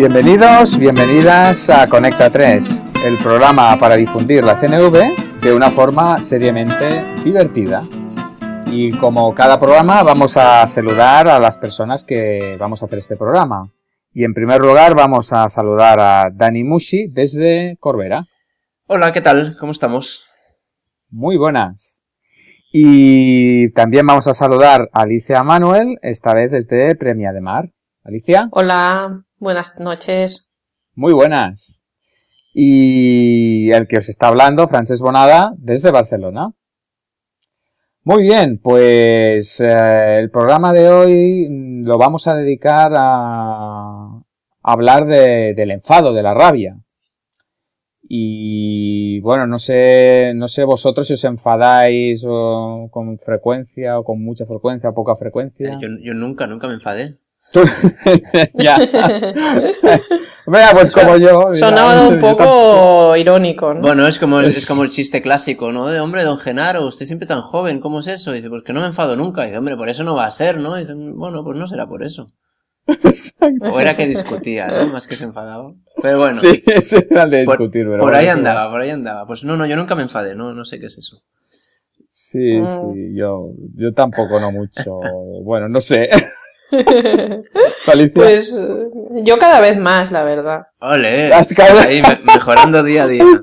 Bienvenidos, bienvenidas a Conecta 3, el programa para difundir la CNV de una forma seriamente divertida. Y como cada programa vamos a saludar a las personas que vamos a hacer este programa. Y en primer lugar vamos a saludar a Dani Mushi desde Corbera. Hola, ¿qué tal? ¿Cómo estamos? Muy buenas. Y también vamos a saludar a Alicia Manuel, esta vez desde Premia de Mar. Alicia. Hola, buenas noches. Muy buenas. Y el que os está hablando, Francesc Bonada, desde Barcelona. Muy bien, pues eh, el programa de hoy lo vamos a dedicar a hablar de, del enfado, de la rabia. Y bueno, no sé, no sé vosotros si os enfadáis o con frecuencia o con mucha frecuencia o poca frecuencia. Eh, yo, yo nunca, nunca me enfadé. ya. Vea, pues como yo. Sonaba un poco irónico, ¿no? Bueno, es como, es como el chiste clásico, ¿no? De hombre, don Genaro, usted siempre tan joven, ¿cómo es eso? Y dice, pues que no me enfado nunca. Y dice, hombre, por eso no va a ser, ¿no? Y dice, bueno, pues no será por eso. O era que discutía, ¿no? Más que se enfadaba. Pero bueno. Sí, eso era de discutir, por, pero por ahí bueno, andaba, por ahí andaba. Pues no, no, yo nunca me enfadé, no, no sé qué es eso. Sí, Mm. sí, yo, yo tampoco no mucho. Bueno, no sé. Alicia. Pues yo cada vez más, la verdad. ¡Ole! Ahí, mejorando día a día.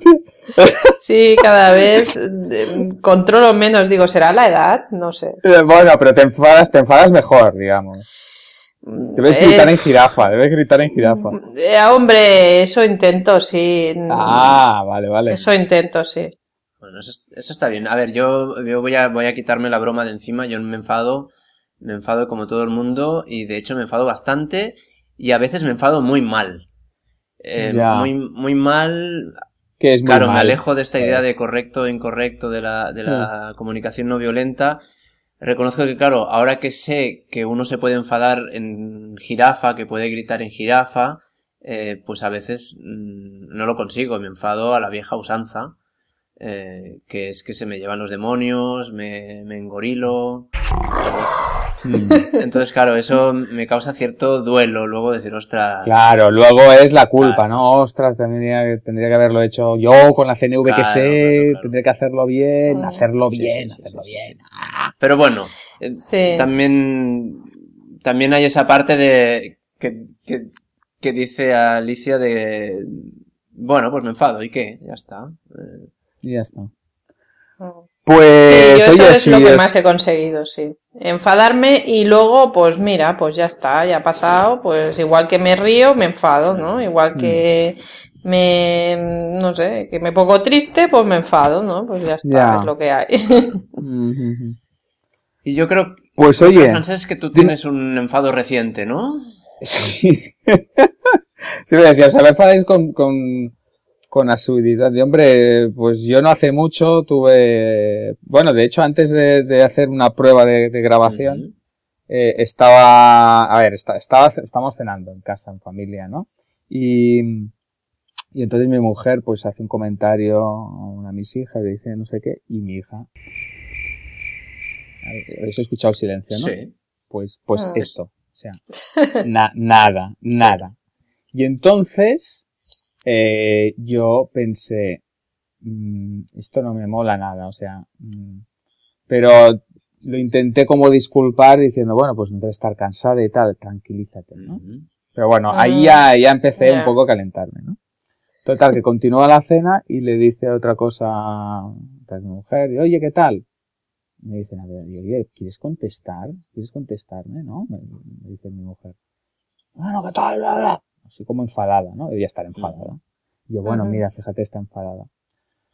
Sí, cada vez eh, controlo menos. Digo, ¿será la edad? No sé. Eh, Bueno, pero te enfadas, te enfadas mejor, digamos. Debes Eh, gritar en jirafa, debes gritar en jirafa. eh, hombre, eso intento, sí. Ah, vale, vale. Eso intento, sí. Bueno, eso, eso está bien. A ver, yo, yo voy, a, voy a quitarme la broma de encima. Yo me enfado, me enfado como todo el mundo y de hecho me enfado bastante y a veces me enfado muy mal. Eh, muy, muy mal. Que es muy Claro, me alejo de esta idea de correcto e incorrecto de la, de la comunicación no violenta. Reconozco que, claro, ahora que sé que uno se puede enfadar en jirafa, que puede gritar en jirafa, eh, pues a veces mm, no lo consigo, me enfado a la vieja usanza, eh, que es que se me llevan los demonios, me, me engorilo. Entonces, claro, eso me causa cierto duelo luego decir, ostras, Claro, luego es la culpa, Claro. ¿no? Ostras, tendría, que- tendría que haberlo hecho yo con la CNV que sé, claro, claro. tendría que hacerlo bien, Mm. hacerlo Sí, bien, sí, sí, hacerlo sí, bien. sí. Pero bueno, eh, Sí. también, también hay esa parte de que, que, que dice Alicia de bueno, pues me enfado, ¿y qué? Ya está. Eh, Y ya está. Sí, Pues, yo eso es lo que es- más he conseguido, sí. Enfadarme y luego, pues mira, pues ya está, ya ha pasado, pues igual que me río, me enfado, ¿no? Igual que me, no sé, que me pongo triste, pues me enfado, ¿no? Pues ya está, Ya. es lo que hay. Y yo creo, Pues oye, Francés, que tú tienes un enfado reciente, ¿no? Sí. sí, me decía, o sea, me enfadáis con, con, con asiduidad. De hombre, pues yo no hace mucho tuve, bueno, de hecho, antes de, de hacer una prueba de, de grabación, eh, estaba, a ver, está- estaba, estamos cenando en casa, en familia, ¿no? Y, y entonces mi mujer, pues hace un comentario a una de mis hijas, le dice no sé qué, y mi hija, habéis escuchado silencio, ¿no? Sí. Pues, pues Ah. eso. O sea, na- nada, nada. Y entonces, eh, yo pensé, mm, esto no me mola nada, o sea, mm, pero lo intenté como disculpar diciendo, bueno, pues no debe estar cansada y tal, tranquilízate, ¿no? Pero bueno, ahí ya, ya empecé un poco a calentarme, ¿no? Total, que continúa la cena y le dice otra cosa a mi mujer, y, oye, ¿qué tal? Me dicen, a ver, y, oye, ¿quieres contestar? ¿Quieres contestarme, no? Me, me dice mi mujer. Bueno, ¿qué tal? Bla, bla. Así como enfadada, ¿no? Debía estar enfadada. Y yo, bueno, mira, fíjate, está enfadada.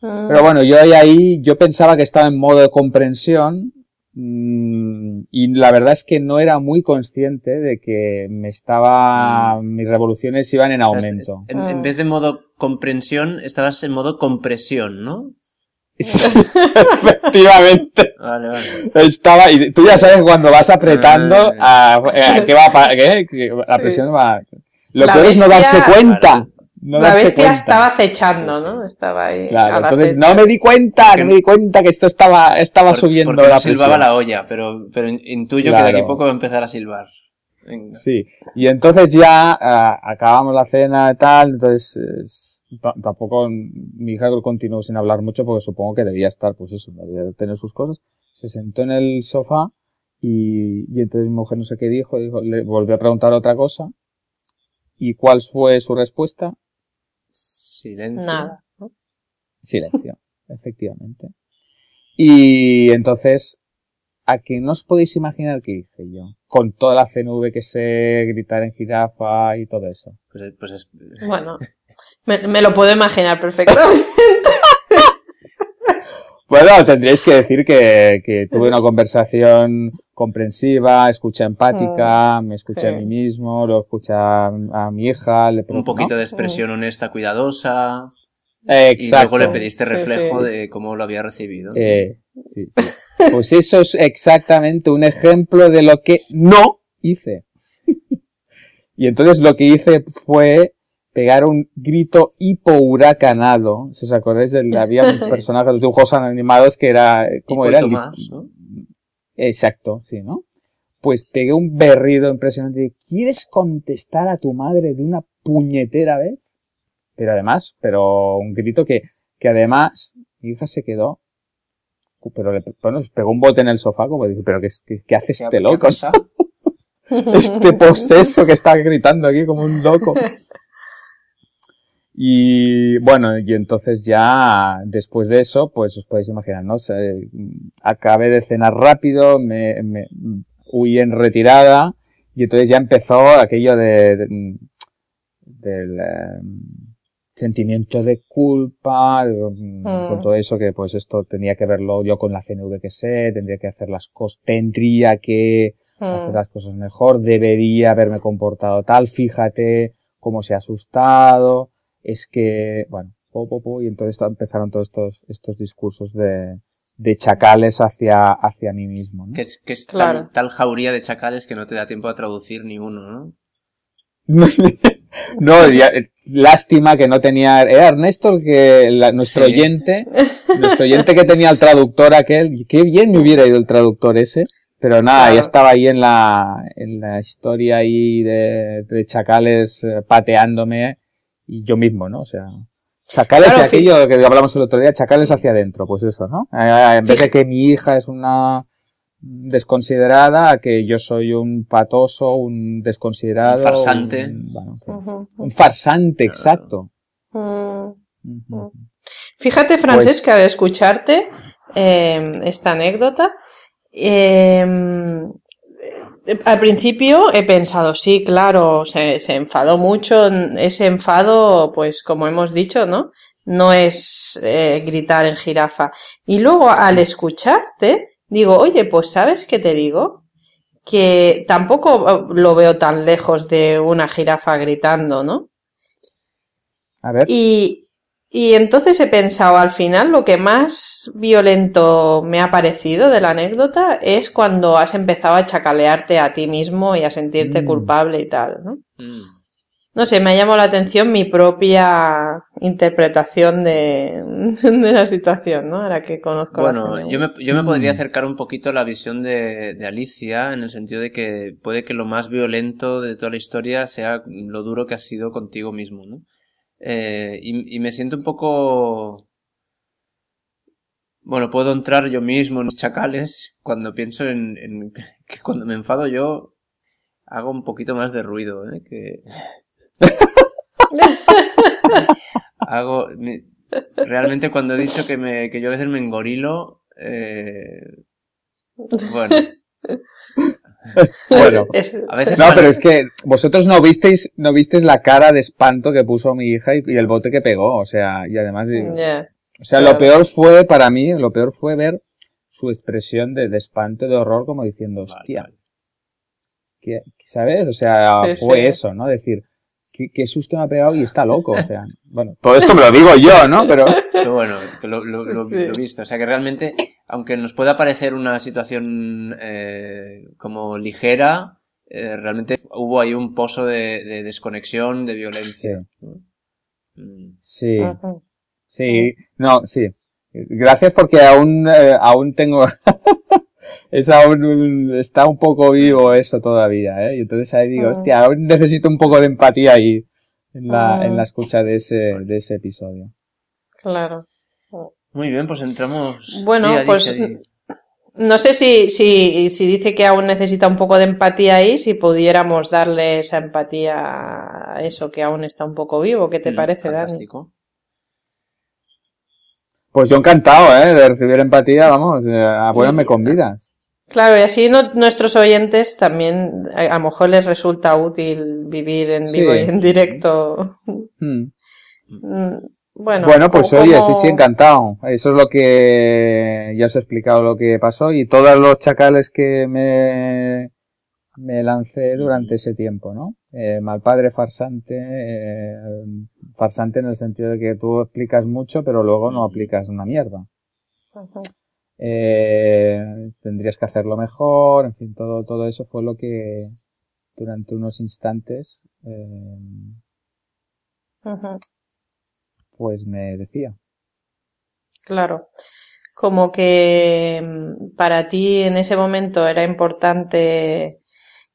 Mm. Pero bueno, yo ahí, ahí, yo pensaba que estaba en modo de comprensión mm, y la verdad es que no era muy consciente de que me estaba, mis revoluciones iban en O sea, es- aumento. es- en, en Mm. vez de modo comprensión, estabas en modo compresión, ¿no? Efectivamente. Vale, vale. Estaba, y tú ya sabes cuando vas apretando, Ah. a, a- que va, pa- que, que la Sí. presión va. Lo La peor es no darse cuenta. Claro. No la darse bestia cuenta. estaba acechando, Sí, sí. ¿no? Estaba ahí. Claro, entonces no me di cuenta, Porque- no me di cuenta que esto estaba, estaba Por- subiendo porque la no silbaba presión. la olla, pero, pero intuyo que de Claro. aquí a poco va a empezar a silbar. Sí, y entonces ya ah, acabamos la cena y tal, entonces tampoco mi hija continuó sin hablar mucho porque supongo que debía estar, pues eso, debía tener sus cosas. Se sentó en el sofá y, y entonces mi mujer no sé qué dijo, dijo, le volvió a preguntar otra cosa. ¿Y cuál fue su respuesta? Silencio. Nada. Silencio, efectivamente. Y entonces, ¿a qué no os podéis imaginar qué hice yo? Con toda la CNV que sé, gritar en jirafa y todo eso. Pues, pues es... Bueno, me, me, lo puedo imaginar perfectamente. bueno, tendríais que decir que, que tuve una conversación comprensiva, escucha empática, mm, me escuché sí. a mí mismo, lo escucha a mi hija, le Un poquito ¿no? de expresión honesta, cuidadosa. Exacto. Y luego le pediste reflejo sí, sí. de cómo lo había recibido. Eh, sí, pues eso es exactamente un ejemplo de lo que no hice. y entonces lo que hice fue pegar un grito hipohuracanado. Si os acordáis, del, había un personaje de los dibujos animados que era, ¿cómo era? Tomás, ¿no? Exacto, sí, ¿no? Pues pegué un berrido impresionante. ¿Quieres contestar a tu madre de una puñetera vez? Pero además, pero un grito que, que además, mi hija se quedó, pero le, bueno, pegó un bote en el sofá como dice, pero ¿qué, qué, qué hace este loco? este poseso que está gritando aquí como un loco. Y bueno, y entonces ya después de eso, pues os podéis imaginar, ¿no? Se, acabé de cenar rápido, me, me huí en retirada y entonces ya empezó aquello de, de del eh, sentimiento de culpa, mm. con todo eso que pues esto tenía que verlo yo con la CNV que sé, tendría que hacer las cosas, tendría que mm. hacer las cosas mejor, debería haberme comportado tal, fíjate cómo se ha asustado, es que, bueno, po, po, po, y entonces empezaron todos estos, estos discursos de, de chacales hacia, hacia mí mismo, ¿no? Que es, que es claro. tal, tal, jauría de chacales que no te da tiempo a traducir ni uno, ¿no? no, ya, lástima que no tenía, era Ernesto que la, nuestro sí. oyente, nuestro oyente que tenía el traductor aquel, qué bien me hubiera ido el traductor ese, pero nada, claro. ya estaba ahí en la, en la historia ahí de, de chacales eh, pateándome y yo mismo, ¿no? O sea, chacales claro, aquello que hablamos el otro día, chacales hacia adentro, pues eso, ¿no? Eh, en vez de que mi hija es una desconsiderada, que yo soy un patoso, un desconsiderado. Un farsante. Un, bueno, uh -huh. un farsante, exacto. Uh -huh. Uh -huh. Fíjate, Francesca, pues, de escucharte eh, esta anécdota. Eh, al principio he pensado, sí, claro, se, se, enfadó mucho. Ese enfado, pues como hemos dicho, ¿no? No es eh, gritar en jirafa. Y luego al escucharte, digo, oye, pues ¿sabes qué te digo? Que tampoco lo veo tan lejos de una jirafa gritando, ¿no? A ver. Y, y entonces he pensado, al final lo que más violento me ha parecido de la anécdota es cuando has empezado a chacalearte a ti mismo y a sentirte mm. culpable y tal, ¿no? Mm. No sé, me ha llamado la atención mi propia interpretación de, de la situación, ¿no? Ahora que conozco. Bueno, yo me, yo me podría acercar un poquito a la visión de, de Alicia, en el sentido de que puede que lo más violento de toda la historia sea lo duro que has sido contigo mismo, ¿no? Eh, y, y, me siento un poco... Bueno, puedo entrar yo mismo en los chacales cuando pienso en, en que cuando me enfado yo hago un poquito más de ruido, ¿eh? Que... hago... Me, realmente cuando he dicho que, me, que yo a veces me engorilo... Eh, bueno... bueno, a veces no, pero es que vosotros no visteis, no visteis la cara de espanto que puso mi hija y, y el bote que pegó, o sea, y además, yeah. o sea, lo peor fue para mí, lo peor fue ver su expresión de, de espanto, de horror, como diciendo, hostia, vale. ¿qué, ¿sabes? O sea, sí, fue sí. eso, ¿no? Decir, ¿qué, qué, susto me ha pegado y está loco, o sea, bueno, todo esto me lo digo yo, ¿no? Pero, pero bueno, lo, lo, lo, sí. lo he visto, o sea, que realmente aunque nos pueda parecer una situación eh, como ligera, eh, realmente hubo ahí un pozo de, de desconexión, de violencia. Sí. Mm. Sí. sí. No, sí. Gracias porque aún, eh, aún tengo es aún, está un poco vivo eso todavía, ¿eh? Y entonces ahí digo, Ah. hostia, aún necesito un poco de empatía ahí en la, en la Ah. escucha de ese, de ese episodio. Claro. Muy bien, pues entramos. Bueno, pues no sé si, si, si dice que aún necesita un poco de empatía ahí, si pudiéramos darle esa empatía a eso que aún está un poco vivo. ¿Qué te Mm, parece, Dani? Fantástico. Pues yo encantado, ¿eh? De recibir empatía, vamos, eh, a buenas me convidas. Claro, y así no- nuestros oyentes también a, a lo mejor les resulta útil vivir en Sí. vivo y en directo. Hmm. Mm, Bueno, Bueno, pues como- oye, sí, sí, encantado. Eso es lo que ya os he explicado lo que pasó y todos los chacales que me, me lancé durante ese tiempo, ¿no? Eh, malpadre farsante, eh, farsante en el sentido de que tú explicas mucho pero luego no aplicas una mierda. Eh, tendrías que hacerlo mejor, en fin, todo, todo eso fue lo que durante unos instantes, eh, pues me decía. Claro. Como que mm, para ti en ese momento era importante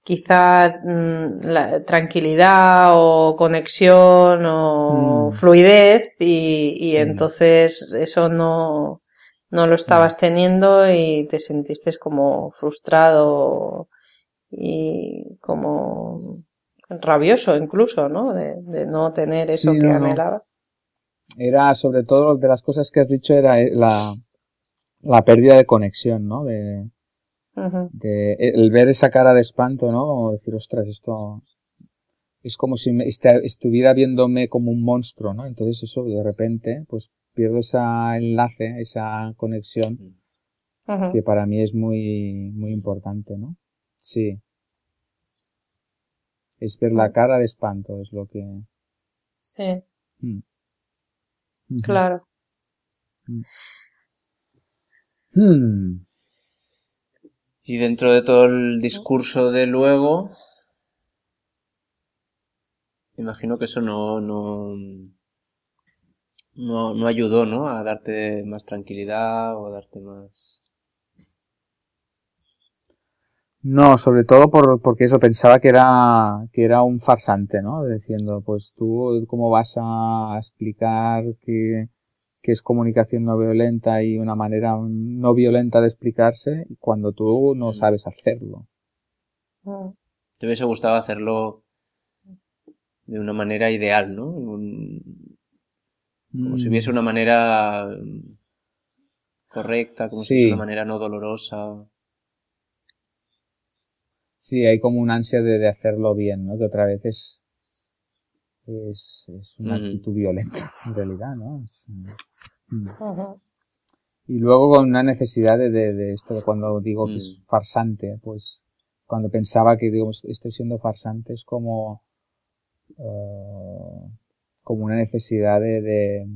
quizá mm, la tranquilidad o conexión o Mm. fluidez y, y Mm. entonces eso no, no lo estabas teniendo y te sentiste como frustrado y como rabioso incluso, ¿no? De, de no tener eso Sí, que no, no. anhelabas. era sobre todo de las cosas que has dicho era eh, la, la pérdida de conexión, ¿no? De, de el ver esa cara de espanto, ¿no? Como decir, ostras, esto es como si me esta- estuviera viéndome como un monstruo, ¿no? Entonces eso de repente, pues pierdo ese enlace, esa conexión Ujú. que para mí es muy, muy importante, ¿no? Sí. Es ver la cara de espanto, es lo que... Sí, mm. Claro. Hmm. Y dentro de todo el discurso de luego, imagino que eso no, no, no, no ayudó, ¿no? A darte más tranquilidad o a darte más... No, sobre todo por, porque eso pensaba que era, que era un farsante, ¿no? Diciendo, pues tú, ¿cómo vas a explicar que, que es comunicación no violenta y una manera no violenta de explicarse cuando tú no Mm. sabes hacerlo? Mm. Te hubiese gustado hacerlo de una manera ideal, ¿no? Un- como si Mm. hubiese una manera mm, correcta, como si hubiese una manera no dolorosa. Sí, hay como una ansia de, de hacerlo bien, ¿no? Que otra vez es, es, es una actitud violenta, en realidad, ¿no? Es, mm. Y luego con una necesidad de, de, de esto, de cuando digo que es farsante, pues cuando pensaba que digo, estoy siendo farsante es como, eh, como una necesidad de, de,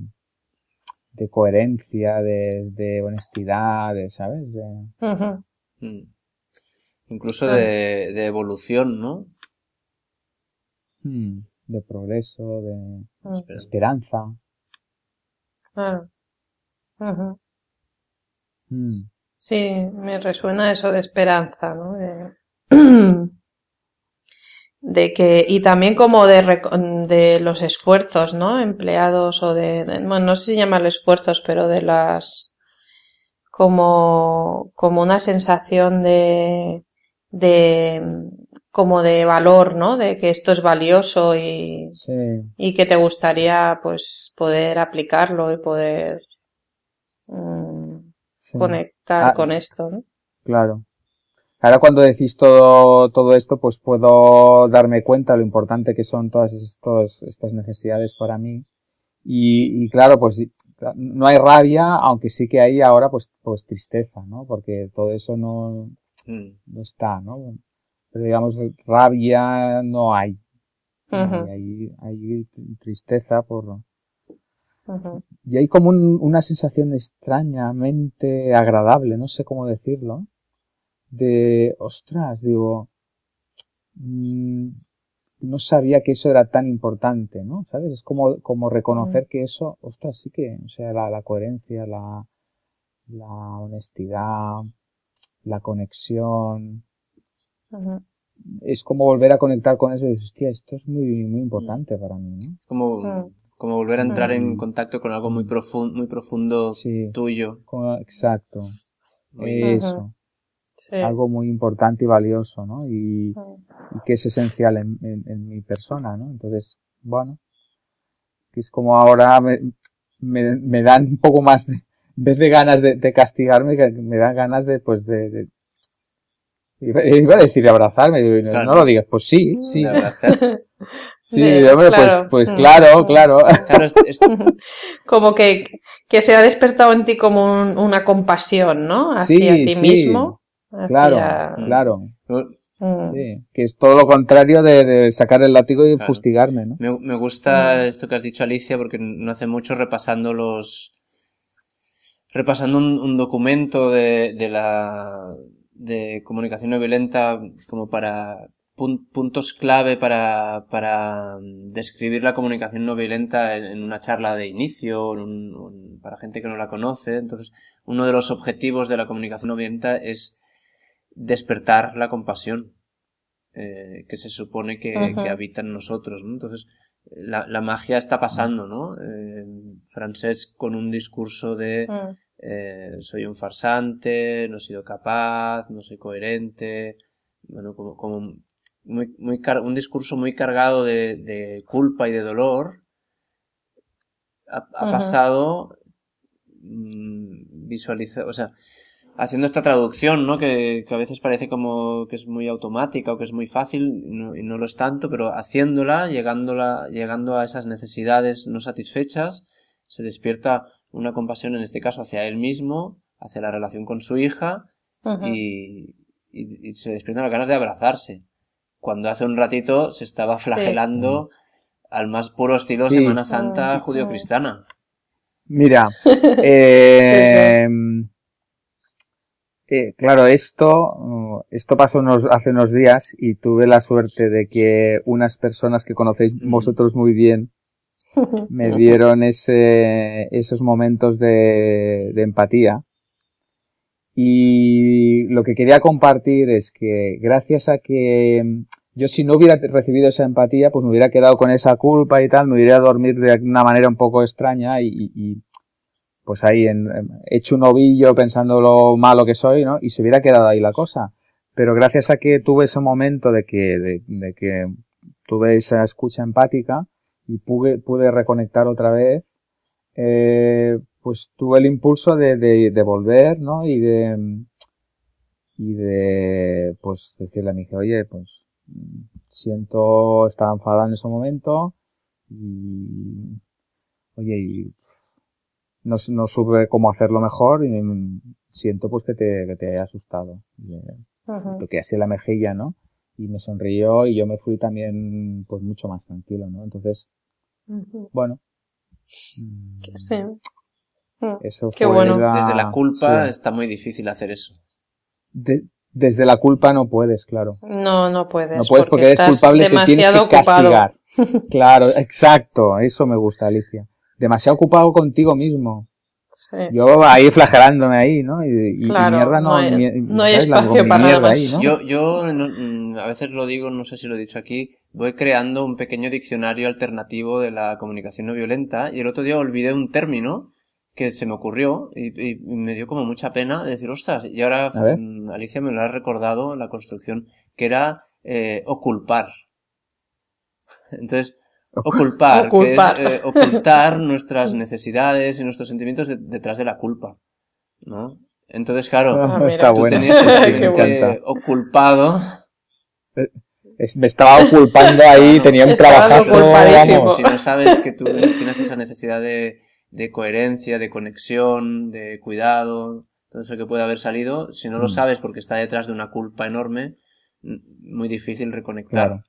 de coherencia, de, de honestidad, de, ¿sabes? De. Mm. Incluso Ah. de, de evolución, ¿no? hmm, de progreso, de esperanza. Claro. Hmm. Sí, me resuena eso de esperanza, ¿no? De, de que, y también como de, de los esfuerzos, ¿no? Empleados o de, de- bueno, no sé si llamarle esfuerzos, pero de las, como, como una sensación de, de, como de valor, ¿no? De que esto es valioso y, Sí, y que te gustaría, pues, poder aplicarlo y poder, mm, sí. conectar Ah, con esto, ¿no? Claro. Ahora cuando decís todo, todo esto, pues puedo darme cuenta lo importante que son todas estos, estas necesidades para mí. Y, y claro, pues no hay rabia, aunque sí que hay ahora pues, pues tristeza, ¿no? Porque todo eso no, Mm. no está, ¿no? Pero digamos, rabia no hay. No Ujú, hay, hay, hay tristeza por, y hay como un- una sensación extrañamente agradable, no sé cómo decirlo, de, ostras, digo, mm, no sabía que eso era tan importante, ¿no? ¿Sabes? Es como, como reconocer que eso, ostras, sí que, o sea, la, la coherencia, la, la honestidad, la conexión. Es como volver a conectar con eso y dices, hostia, esto es muy, muy importante para mí, ¿no? Como, como volver a entrar en contacto con algo muy profundo, muy profundo tuyo. exacto. Eso. Algo muy importante y valioso, ¿no? Y, que es esencial en, en, mi persona, ¿no? Entonces, bueno, que es como ahora me, me, me dan un poco más de, en vez de ganas de, de castigarme, me dan ganas de, pues, de, de Iba, a decir abrazarme, no lo digas, pues sí, sí. Sí, hombre, pues, pues mm. claro, claro. como que, que se ha despertado en ti como una compasión, ¿no? Hacia ti mismo. Claro, claro. Mm. Sí, que es todo lo contrario de, sacar el látigo y fustigarme, ¿no? Me, me gusta mm. esto que has dicho, Alicia, porque no hace mucho repasando los, repasando un, documento de, de, la de comunicación no violenta como para puntos clave para, para describir la comunicación no violenta en, una charla de inicio, para gente que no la conoce. Entonces, uno de los objetivos de la comunicación no violenta es despertar la compasión eh, que se supone que, habita en nosotros. Entonces, la, la, magia está pasando, ¿no? Eh, Francés con un discurso de mm. eh, soy un farsante, no he sido capaz, no soy coherente, bueno, como, como muy, muy un discurso muy cargado de, de, culpa y de dolor, ha, pasado mm, visualizar, o sea, haciendo esta traducción, ¿no? Que, que, a veces parece como que es muy automática o que es muy fácil y no, lo es tanto, pero haciéndola, llegándola, llegando a esas necesidades no satisfechas, se despierta una compasión en este caso hacia él mismo, hacia la relación con su hija y, y, se despiertan las ganas de abrazarse. Cuando hace un ratito se estaba flagelando al más puro estilo Semana Santa judío-cristiana. Mira, eh, claro, esto, esto pasó hace unos días y tuve la suerte de que unas personas que conocéis vosotros muy bien me dieron ese, esos momentos de, de empatía. Y lo que quería compartir es que gracias a que yo si no hubiera recibido esa empatía, pues me hubiera quedado con esa culpa y tal, me hubiera dormir de una manera un poco extraña y, y, pues ahí en, hecho un ovillo pensando lo malo que soy, ¿no? Y se hubiera quedado ahí la cosa. Pero gracias a que tuve ese momento de que, de, que tuve esa escucha empática y pude, pude reconectar otra vez, eh, pues tuve el impulso de, de, de, volver, ¿no? Y de, y de, pues decirle a mi hija, oye, pues siento, estaba enfadada en ese momento y, oye, y no, no supe cómo hacerlo mejor y siento pues que te, que te he asustado. que así la mejilla, ¿no? Y me sonrió y yo me fui también pues mucho más tranquilo, ¿no? Entonces, bueno. Sí. Mm. Eso Qué bueno. Desde la culpa está muy difícil hacer eso. desde la culpa no puedes, claro. No, no puedes. No puedes porque, eres culpable y te tienes que castigar. claro, exacto. Eso me gusta, Alicia demasiado ocupado contigo mismo. Sí. Yo ahí flagelándome ahí, ¿no? Y, mierda no, no hay, espacio para nada más. Yo, yo mm, a veces lo digo, no sé si lo he dicho aquí, voy creando un pequeño diccionario alternativo de la comunicación no violenta y el otro día olvidé un término que se me ocurrió y, me dio como mucha pena decir, ostras, y ahora mm, Alicia me lo ha recordado, la construcción, que era eh, oculpar. Entonces, Oculpar, que es eh, ocultar nuestras necesidades y nuestros sentimientos detrás de la culpa, ¿no? Entonces, claro, ah, tú tenías oculpado. Eh, me estaba oculpando ahí, tenía un trabajo. Si no sabes que tú tienes esa necesidad de, de coherencia, de conexión, de cuidado, todo eso que puede haber salido, si no lo mm. sabes porque está detrás de una culpa enorme, muy difícil reconectar.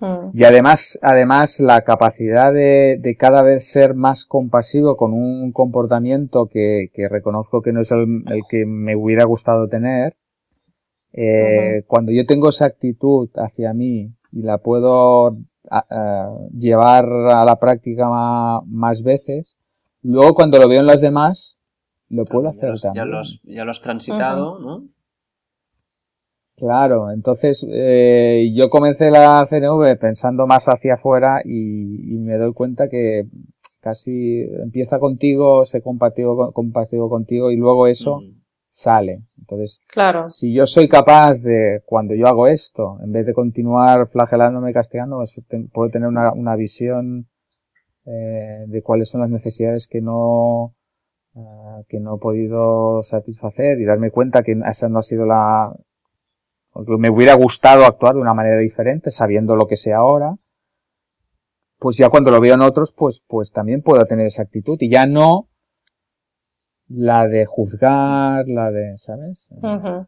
Mm. Y además, además la capacidad de, de, cada vez ser más compasivo con un comportamiento que, que reconozco que no es el, el, que me hubiera gustado tener, eh, cuando yo tengo esa actitud hacia mí y la puedo llevar a la práctica más, veces, luego cuando lo veo en las demás, lo puedo Ya hacer los- ya, los, ya lo has transitado, ¿no? Claro, entonces eh, yo comencé la CNV pensando más hacia afuera y, y me doy cuenta que casi empieza contigo, se compatible, compatible contigo y luego eso Mm. sale. Entonces, Claro. si yo soy capaz de, cuando yo hago esto, en vez de continuar flagelándome y castigando, eso te- puedo tener una, una visión eh, de cuáles son las necesidades que no, ah, que no he podido satisfacer y darme cuenta que esa no ha sido la, me hubiera gustado actuar de una manera diferente, sabiendo lo que sé ahora, pues ya cuando lo veo en otros, pues, pues también puedo tener esa actitud y ya no la de juzgar, la de, ¿sabes?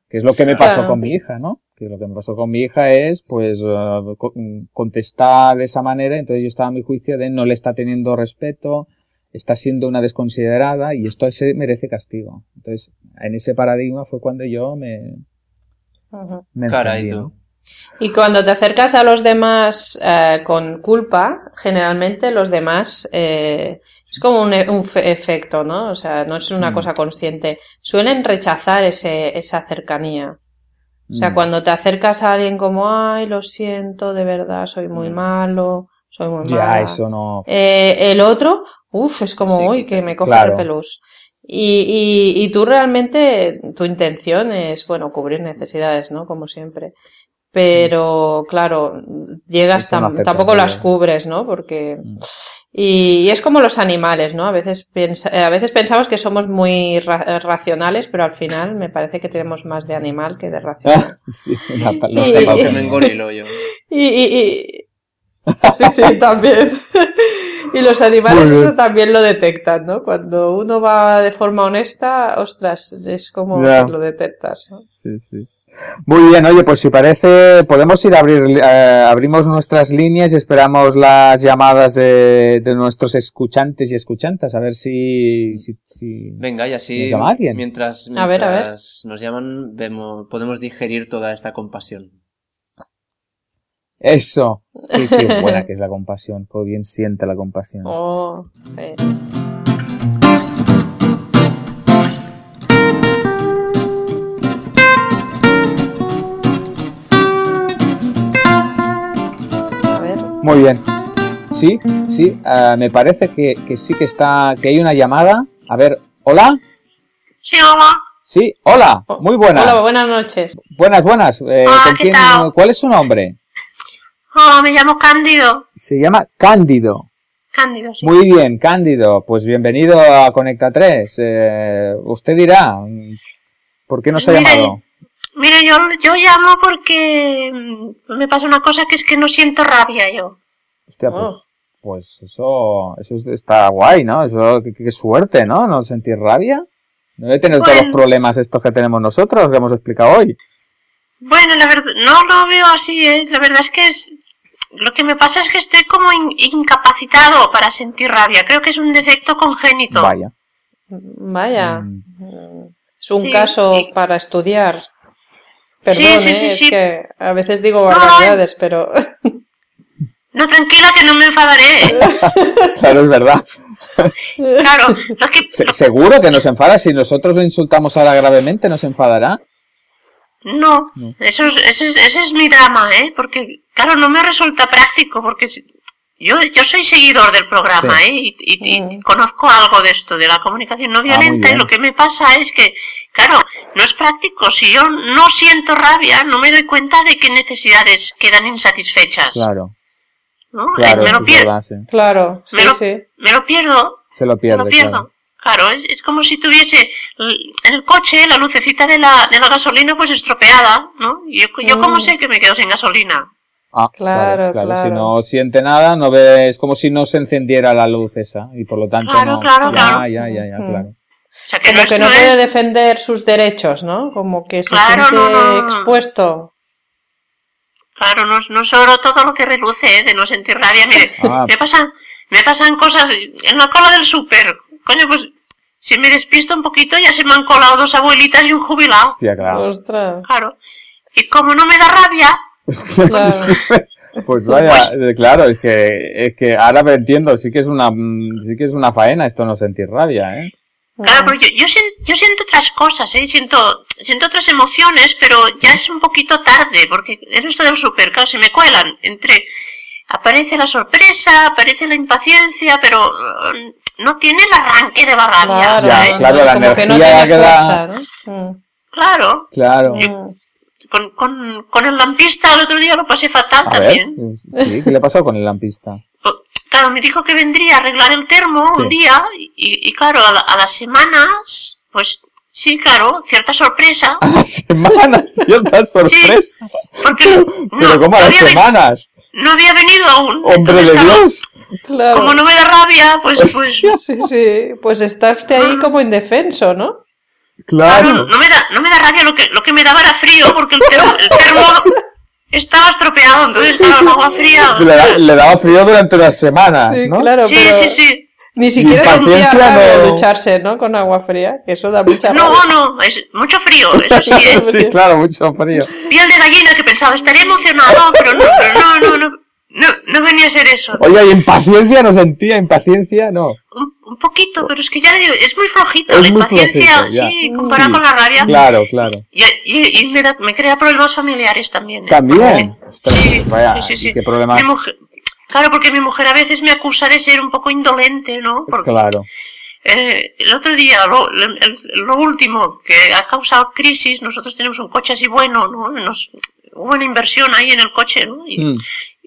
Que es lo que me pasó Claro. con mi hija, ¿no? Que lo que me pasó con mi hija es, pues, mm, contestar de esa manera, entonces yo estaba a mi juicio de no le está teniendo respeto, está siendo una desconsiderada y esto se merece castigo. Entonces, en ese paradigma fue cuando yo me, Ujú. me Caray, encendí, tú. ¿no? Y cuando te acercas a los demás eh, con culpa, generalmente los demás eh, es como un, e- un fe- efecto, ¿no? O sea, no es una Mm. cosa consciente. Suelen rechazar ese, esa cercanía. O sea, Mm. cuando te acercas a alguien como, ay, lo siento, de verdad, soy muy Mm. malo, soy muy Ya, mala. eso no. Eh, el otro, uff, es como, Sí, uy, que- que me coge claro. repelús. Y, y, y tú realmente, tu intención es, bueno, cubrir necesidades, ¿no? Como siempre. Pero, claro, llegas, tam- tampoco las cubres, ¿no? Porque, Mm. y, y es como los animales, ¿no? A veces, piensa, eh, a veces pensamos que somos muy ra- racionales, pero al final me parece que tenemos más de animal que de racional. Ah, sí, la pa- los Y- Sí, sí, también. Y los animales eso también lo detectan, ¿no? Cuando uno va de forma honesta, ostras, es como lo detectas. ¿no? Sí, sí. Muy bien, oye, pues si parece, podemos ir a abrir, eh, abrimos nuestras líneas y esperamos las llamadas de, de nuestros escuchantes y escuchantas, a ver si, si, si- Venga, y así ¿Nos llama alguien? mientras, A ver, a ver. mientras nos llaman, vemos, podemos digerir toda esta compasión. Eso, qué, qué buena que es la compasión, qué bien siente la compasión. Oh, sí. A ver. Muy bien. Sí, sí, ah, me parece que, que sí que está, que hay una llamada. A ver, hola. Sí, hola. Sí, hola, muy buena. Hola, buenas noches. Buenas, buenas. Eh, Ah, ¿con ¿qué quién- tal? ¿Cuál es su nombre? Hola, me llamo Cándido. Se llama Cándido. Cándido, sí. Muy bien, Cándido. Pues bienvenido a Conecta 3. Eh, usted dirá, ¿por qué nos ha Mire, llamado? Mire, yo, yo llamo porque mm, me pasa una cosa que es que no siento rabia yo. Hostia, Oh. pues, pues eso, eso es- está guay, ¿no? Eso, qué, qué suerte, ¿no? No sentir rabia. No debe tener todos los problemas estos que tenemos nosotros, que hemos explicado hoy. Bueno, la verdad, no lo veo así, ¿eh? La verdad es que es, lo que me pasa es que estoy como in- incapacitado para sentir rabia. Creo que es un defecto congénito. Vaya. Vaya. Mm. Es un Sí, caso sí. para estudiar. Perdón, Sí, sí, ¿eh? sí, es que a veces digo No, barbaridades, pero No, tranquila que no me enfadaré. Claro, es verdad. Claro, lo que, Se- seguro que nos enfada. Si nosotros lo insultamos ahora gravemente, nos enfadará. No, No. Eso es, ese, es, ese es mi drama, ¿eh? Porque, claro, no me resulta práctico, porque yo, yo soy seguidor del programa, Sí. ¿eh? Y, y- y Mm. conozco algo de esto, de la comunicación no Ah, violenta, y lo que me pasa es que, claro, no es práctico. Si yo no siento rabia, no me doy cuenta de qué necesidades quedan insatisfechas, Claro, ¿no? Eh, claro, me, eso lo es pier- verdad, sí. claro, sí, Me lo- sí. me lo pierdo, Se lo me pierdo. claro. Claro, es, es como si tuviese en el coche la lucecita de la, de la gasolina pues estropeada, ¿no? Y yo, yo cómo Mm. sé que me quedo sin gasolina. Ah, Claro, claro. Si no siente nada, no ve, es como si no se encendiera la luz esa. Y por lo tanto, Claro, no. claro, ya, claro. ya, ya, ya, Mm. claro. O sea, que Como no, que es, no no puede es- defender sus derechos, ¿no? Como que se Claro, siente no, no, no. expuesto. claro, no, no oro todo lo que reluce, ¿eh? de no sentir rabia. Mire, Ah. me pasan, me pasan cosas en la cola del súper. Coño, pues si me despisto un poquito ya se me han colado dos abuelitas y un jubilado. Hostia, claro. Ostras. Claro. Y como no me da rabia, Claro. Pues vaya, eh, claro, es que, es que ahora me entiendo, sí que es una, sí que es una faena esto no sentir rabia, ¿eh? Claro, pero yo, yo, yo siento otras cosas, ¿eh? Siento, siento otras emociones, pero ya es un poquito tarde, porque en esto del super, claro, se me cuelan entre... Aparece la sorpresa, aparece la impaciencia, pero no tiene el arranque de la rabia. Claro, Ya, claro, la como que no energía tiene queda- fuerza, ¿no? Claro. Claro. Mm. Con, con, con el lampista el otro día lo pasé fatal A ver, también. sí, ¿qué le pasó con el lampista? Claro, me dijo que vendría a arreglar el termo Sí. un día y, y claro, a, la- a las semanas, pues sí, claro, cierta sorpresa. A las semanas, cierta sorpresa. Porque no, Pero ¿cómo a las semanas? no había venido aún. ¡Hombre de Dios! Claro. Como no me da rabia, pues, pues. Sí, sí. Pues está usted ahí como indefenso, ¿no? claro, Claro. no me da, no me da rabia, lo que, lo que me daba era frío, porque el termo, el termo estaba estropeado, entonces el agua fría. Le, da- le daba frío durante unas semanas, Sí, ¿no? claro, Sí, pero sí, sí. ni siquiera rabia no- ducharse, ¿no? Con agua fría, que eso da mucha No, rabia. no, es mucho frío, eso sí, ¿eh? Sí, claro, mucho frío. piel de gallina que pensaba, estaré emocionado, pero no, pero no, no, no, no, no venía a ser eso. Oye, ¿y impaciencia no sentía? ¿Impaciencia? No. Un, un poquito, pero es que ya le digo, es muy flojito, Es la impaciencia, flojito, sí, comparado Sí, con la rabia. Claro, claro. Y, y, y me, da- me crea problemas familiares también. ¿eh? También. Ostras, Sí, vaya, sí, sí, sí. ¿y qué problemas? Mujer- claro, porque mi mujer a veces me acusa de ser un poco indolente, ¿no? Porque Claro. eh, el otro día, lo, el- lo último que ha causado crisis, nosotros tenemos un coche así bueno, ¿no? Nos, hubo una inversión ahí en el coche, ¿no? Y, Mm,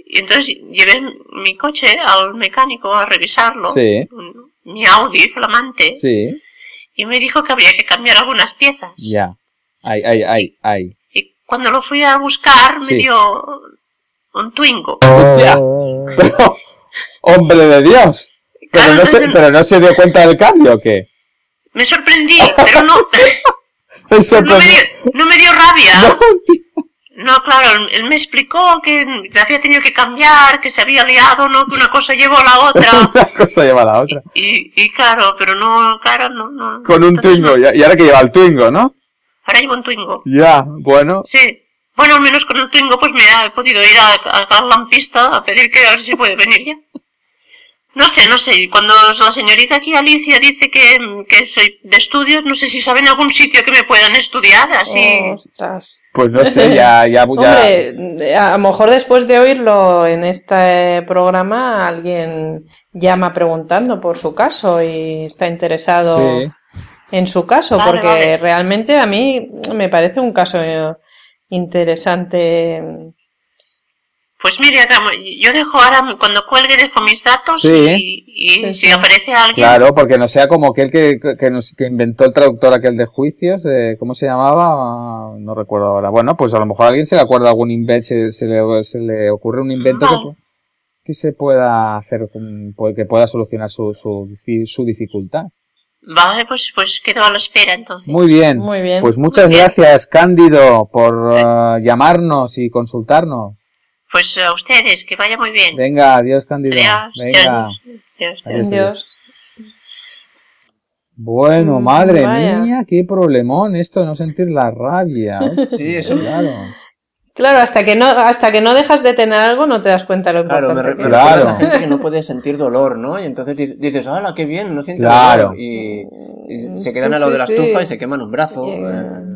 y entonces llevé mi coche al mecánico a revisarlo, Sí. mi Audi flamante, Sí, y me dijo que habría que cambiar algunas piezas. ya. Ay, ay, ay, ay. Y cuando lo fui a buscar me dio un Twingo. Pero, hombre de Dios. Pero Claro, no, se, pero no se dio cuenta del cambio, ¿o qué? me sorprendí, pero no, no, me pues- dio, no me dio rabia. No. No, claro, él me explicó que había tenido que cambiar, que se había liado, ¿no? Que una cosa llevó a la otra. Una cosa lleva a la otra. Y, y claro, pero no, claro, no, no. Con un entonces Twingo. no. Y y ahora que lleva el Twingo, ¿no? Ahora llevo un Twingo. Ya, bueno. Sí. Bueno, al menos con el Twingo pues me he podido ir a, a, la lampista a pedir que a ver si puede venir ya. No sé, no sé. Cuando la señorita aquí Alicia dice que, que soy de estudios, no sé si saben algún sitio que me puedan estudiar, así. Ostras. Pues no sé, ya, ya, ya. Hombre, a lo mejor después de oírlo en este programa, alguien llama preguntando por su caso y está interesado Sí. en su caso, Vale, porque vale. realmente a mí me parece un caso interesante. Pues mire, yo dejo ahora, cuando cuelgue, dejo mis datos Sí. y, y Sí, si sí. aparece alguien. Claro, porque no sea como aquel que, que, nos, que inventó el traductor aquel de juicios, eh, ¿cómo se llamaba? No recuerdo ahora. Bueno, pues a lo mejor a alguien se le acuerda algún invento, se, se le, se le ocurre un invento que, No. pu- que se pueda hacer, pues, que pueda solucionar su, su, su dificultad. Vale, pues, pues quedo a la espera entonces. Muy bien. Muy bien. Pues muchas bien. gracias, Cándido, por eh, llamarnos y consultarnos. Pues a ustedes, que vaya muy bien. Venga, adiós, Cándido. Adiós. Venga. Adiós. Adiós. Dios. Bueno, Mm, madre vaya. mía, qué problemón esto de no sentir la rabia. Sí, eso- Claro. Claro, hasta que no hasta que no dejas de tener algo no te das cuenta de lo Claro, me, me que. Claro. a gente que no puede sentir dolor, ¿no? Y entonces di- dices, ¡hala, qué bien! No siente Claro. dolor. Y, y se Sí, quedan al lado sí, de la sí. estufa y se queman un brazo. Sí. eh.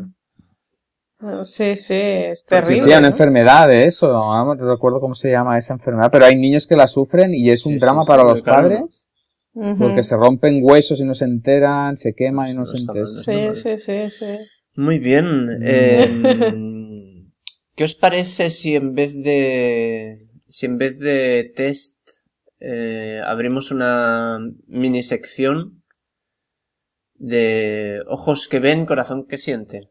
Sí, sí, es Sí, terrible. sí, una ¿no? enfermedad de eso. No recuerdo cómo se llama esa enfermedad, pero hay niños que la sufren y es Sí, un sí, drama sí, para los claro. padres porque se rompen huesos y no se enteran, se queman y no, No se enteran. no Sí, sí, sí, sí. Muy bien. eh, ¿Qué os parece si en vez de si en vez de test eh, abrimos una mini sección de ojos que ven, corazón que siente?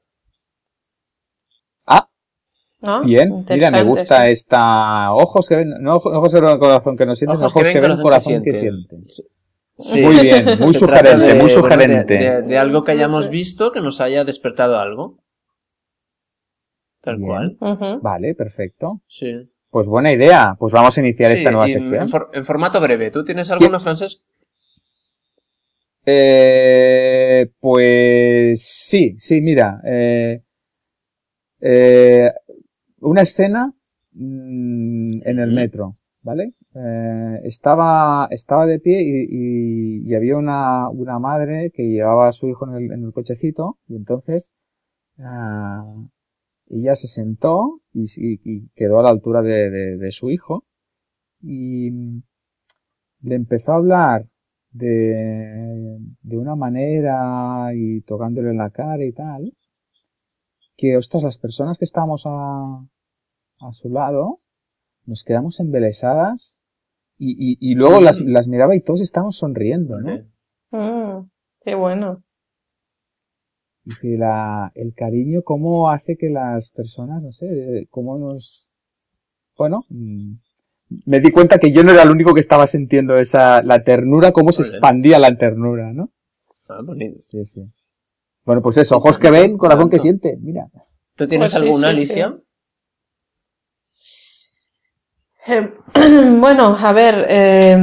Ah, ¿No? bien. Mira, me gusta sí. esta. Ojos que ven, no ojos ojos que ven corazón que no sienten, ojos, que ven corazón que sienten. Sí. Muy bien, muy sugerente, de, muy bueno, de- sugerente. de, de algo que hayamos visto que nos haya despertado algo. Tal Bien. cual. Vale, perfecto. Sí. Pues buena idea. Pues vamos a iniciar Sí, esta nueva sección. en, for- en formato breve. ¿Tú tienes alguno, Francés? Eh, pues sí, sí, mira. Eh, eh, una escena mm, en el metro, ¿vale? Eh, estaba, estaba de pie y, y, había una, una madre que llevaba a su hijo en el, en el cochecito y entonces ah, ella se sentó y, y, quedó a la altura de, de, de, su hijo y le empezó a hablar de, de una manera y tocándole en la cara y tal que, ostras, las personas que estábamos a, a su lado nos quedamos embelesadas y, y, y luego las, las, miraba y todos estábamos sonriendo, ¿no? Mm, qué bueno. Dice, la, el cariño, cómo hace que las personas, no sé, cómo nos... Bueno, mm, me di cuenta que yo no era el único que estaba sintiendo esa, la ternura, cómo se expandía la ternura, ¿no? Ah, bonito. Sí, sí. Bueno, pues eso, ojos que ven, corazón que siente, mira. ¿Tú tienes Pues sí, alguna, sí, sí. Alicia? Eh, bueno, a ver, eh,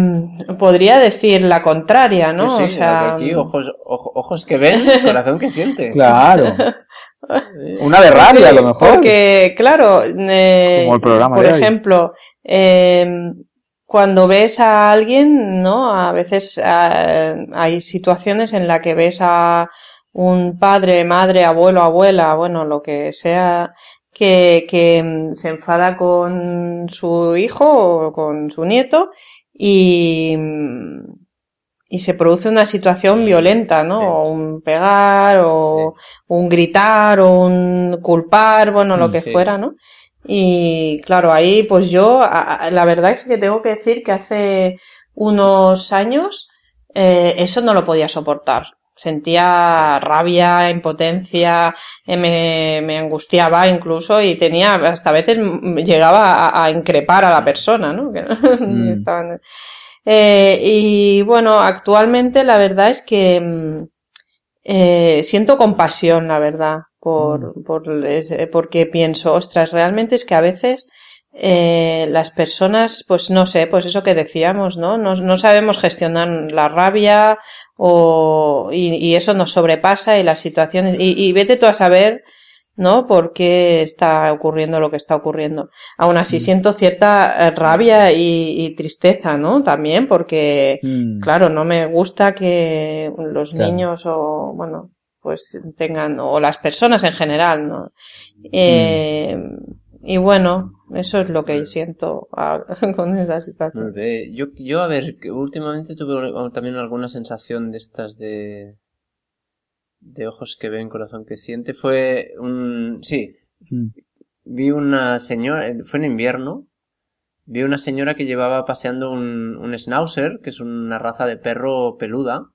podría decir la contraria, ¿no? Sí, o sea, aquí ojos, ojo- ojos que ven, corazón que siente. Claro. Una de rabia, sí, a lo mejor. Porque, claro, eh, Como el programa por de ejemplo, eh, cuando ves a alguien, ¿no? A veces eh, hay situaciones en las que ves a un padre, madre, abuelo, abuela, bueno, lo que sea, que, que mm, se enfada con su hijo o con su nieto y, mm, y se produce una situación violenta, ¿no? Sí. O un pegar, o un gritar, o un culpar, bueno, lo Mm, que sí. fuera, ¿no? Y claro, ahí pues yo, la verdad es que tengo que decir que hace unos años eh, eso no lo podía soportar. Sentía rabia, impotencia, eh, me, me angustiaba incluso y tenía, hasta a veces mm, llegaba a, a increpar a la persona, ¿no? Mm. Eh, y bueno, actualmente la verdad es que mm, eh, siento compasión, la verdad, por, por ese- porque pienso, ostras, realmente es que a veces eh, las personas, pues no sé, pues eso que decíamos, ¿no? No, no sabemos gestionar la rabia o, y, y eso nos sobrepasa y las situaciones, y, y vete tú a saber, ¿no? Por qué está ocurriendo lo que está ocurriendo. Aún así Mm. siento cierta eh, rabia y, y tristeza, ¿no? También porque, Mm. Claro, no me gusta que los Claro. niños o, bueno, pues tengan, o las personas en general, ¿no? Eh, Y bueno, eso es lo que siento con esa situación. Yo, yo, a ver, que últimamente tuve también alguna sensación de estas de, de ojos que ven, corazón que siente. Fue un, sí, Mm. vi una señora, fue en invierno, vi una señora que llevaba paseando un, un schnauzer, que es una raza de perro peluda,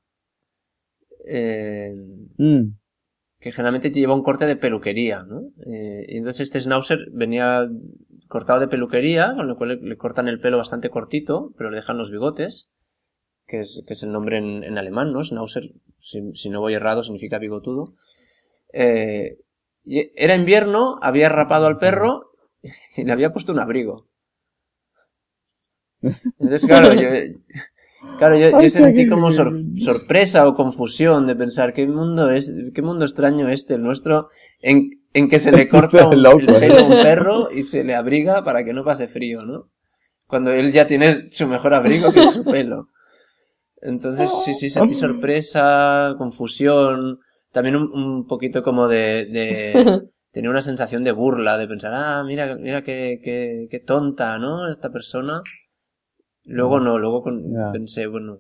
eh, Mm. Que generalmente lleva un corte de peluquería, ¿no? Eh, y entonces este schnauzer venía cortado de peluquería, con lo cual le, cortan el pelo bastante cortito, pero le dejan los bigotes, que es, que es el nombre en, alemán, ¿no? Schnauzer, si, no voy errado, significa bigotudo. Eh, era invierno, había rapado al perro y le había puesto un abrigo. Entonces, claro, yo, claro, yo, sentí como sor- sorpresa o confusión de pensar qué mundo es, qué mundo extraño este, el nuestro, en, en que se le corta un, Loco, el pelo a un perro y se le abriga para que no pase frío, ¿no? Cuando él ya tiene su mejor abrigo que es su pelo. Entonces, sí, sí, sentí sorpresa, confusión, también un, un poquito como de, de, tenía una sensación de burla, de pensar, ah, mira, mira qué, qué, qué tonta, ¿no? Esta persona. Luego no, luego con- pensé, bueno,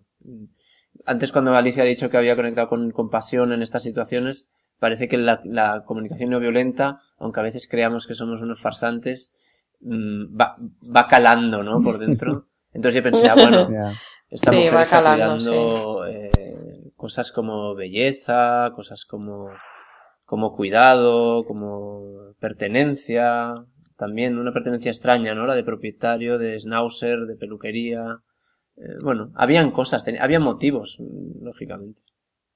antes cuando Alicia ha dicho que había conectado con, con pasión en estas situaciones, parece que la, la comunicación no violenta, aunque a veces creamos que somos unos farsantes, mm, va, va calando, ¿no? Por dentro. Entonces yo pensé, ah, bueno, Ya. esta Sí, mujer va está calando, cuidando eh, cosas como belleza, cosas como, como cuidado, como pertenencia, también una pertenencia extraña, ¿no? La de propietario, de schnauzer, de peluquería. Eh, bueno, habían cosas, ten- había motivos, mm, lógicamente.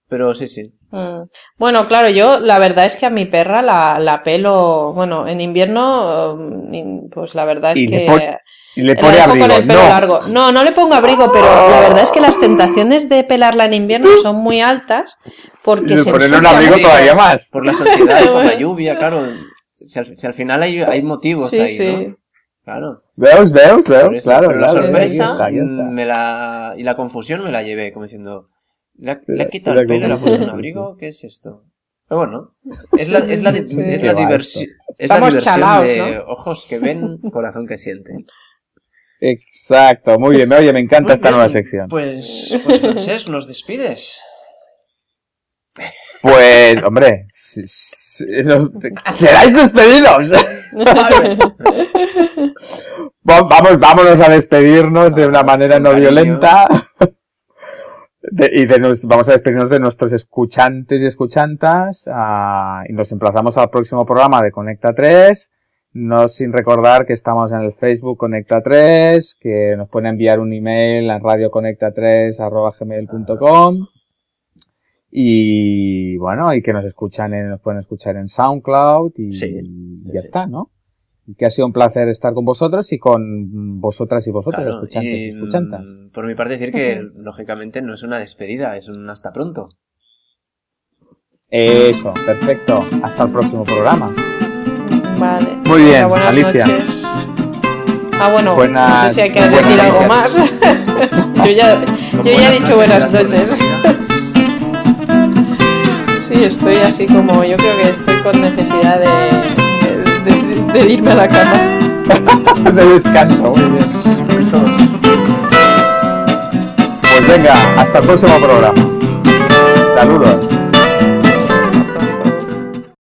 Pero sí, sí. Mm. Bueno, claro, yo la verdad es que a mi perra la, la pelo, bueno, en invierno, mm, pues la verdad es Y le que pon- Y le pone abrigo. con el pelo no. largo. No, no le pongo abrigo, pero la verdad es que las tentaciones de pelarla en invierno son muy altas porque Y le se ponen un abrigo todavía más. Por la sociedad y por la lluvia, claro. Si al, si al final hay, hay motivos Sí, ahí, sí. ¿no? Claro. ¿Veos, veos, veos? eso, Claro, pero la claro. sorpresa ahí está. me la, y la confusión me la llevé, como diciendo, ¿le ha, le ha La- quitado la el pelo y le ha puesto un abrigo? ¿Qué es esto? Pero bueno, es la, es la, es la va diversión, es la Estamos diversión chalaos, de ¿no? ojos que ven, corazón que siente. Exacto, muy bien. Oye, me encanta Muy esta bien, nueva sección. Pues, pues Francesc, ¿nos despides? Pues, hombre, si- si- no- queráis despediros. Va- Vamos, vámonos a despedirnos de una manera no violenta. De- y de nos- vamos a despedirnos de nuestros escuchantes y escuchantas. ah, y nos emplazamos al próximo programa de Conecta 3. No sin recordar que estamos en el Facebook Conecta 3, que nos pueden enviar un email a radioconecta3 y bueno, y que nos escuchan en, nos pueden escuchar en SoundCloud y, Sí, y ya sí. está, ¿no? Y que ha sido un placer estar con vosotros y con vosotras y vosotros, Claro, escuchantes y y escuchantas. mm, por mi parte decir que, lógicamente, no es una despedida, es un hasta pronto. Eso, perfecto. Hasta el próximo programa. Vale. Muy bien, buenas Alicia. noches. Ah, bueno, no Buenas- sé si hay que decir algo más. yo ya, yo ya he dicho buenas noches. Sí, estoy así como, yo creo que estoy con necesidad de, de, irme a la cama. de descanso, muy bien. Pues venga, hasta el próximo programa. Saludos.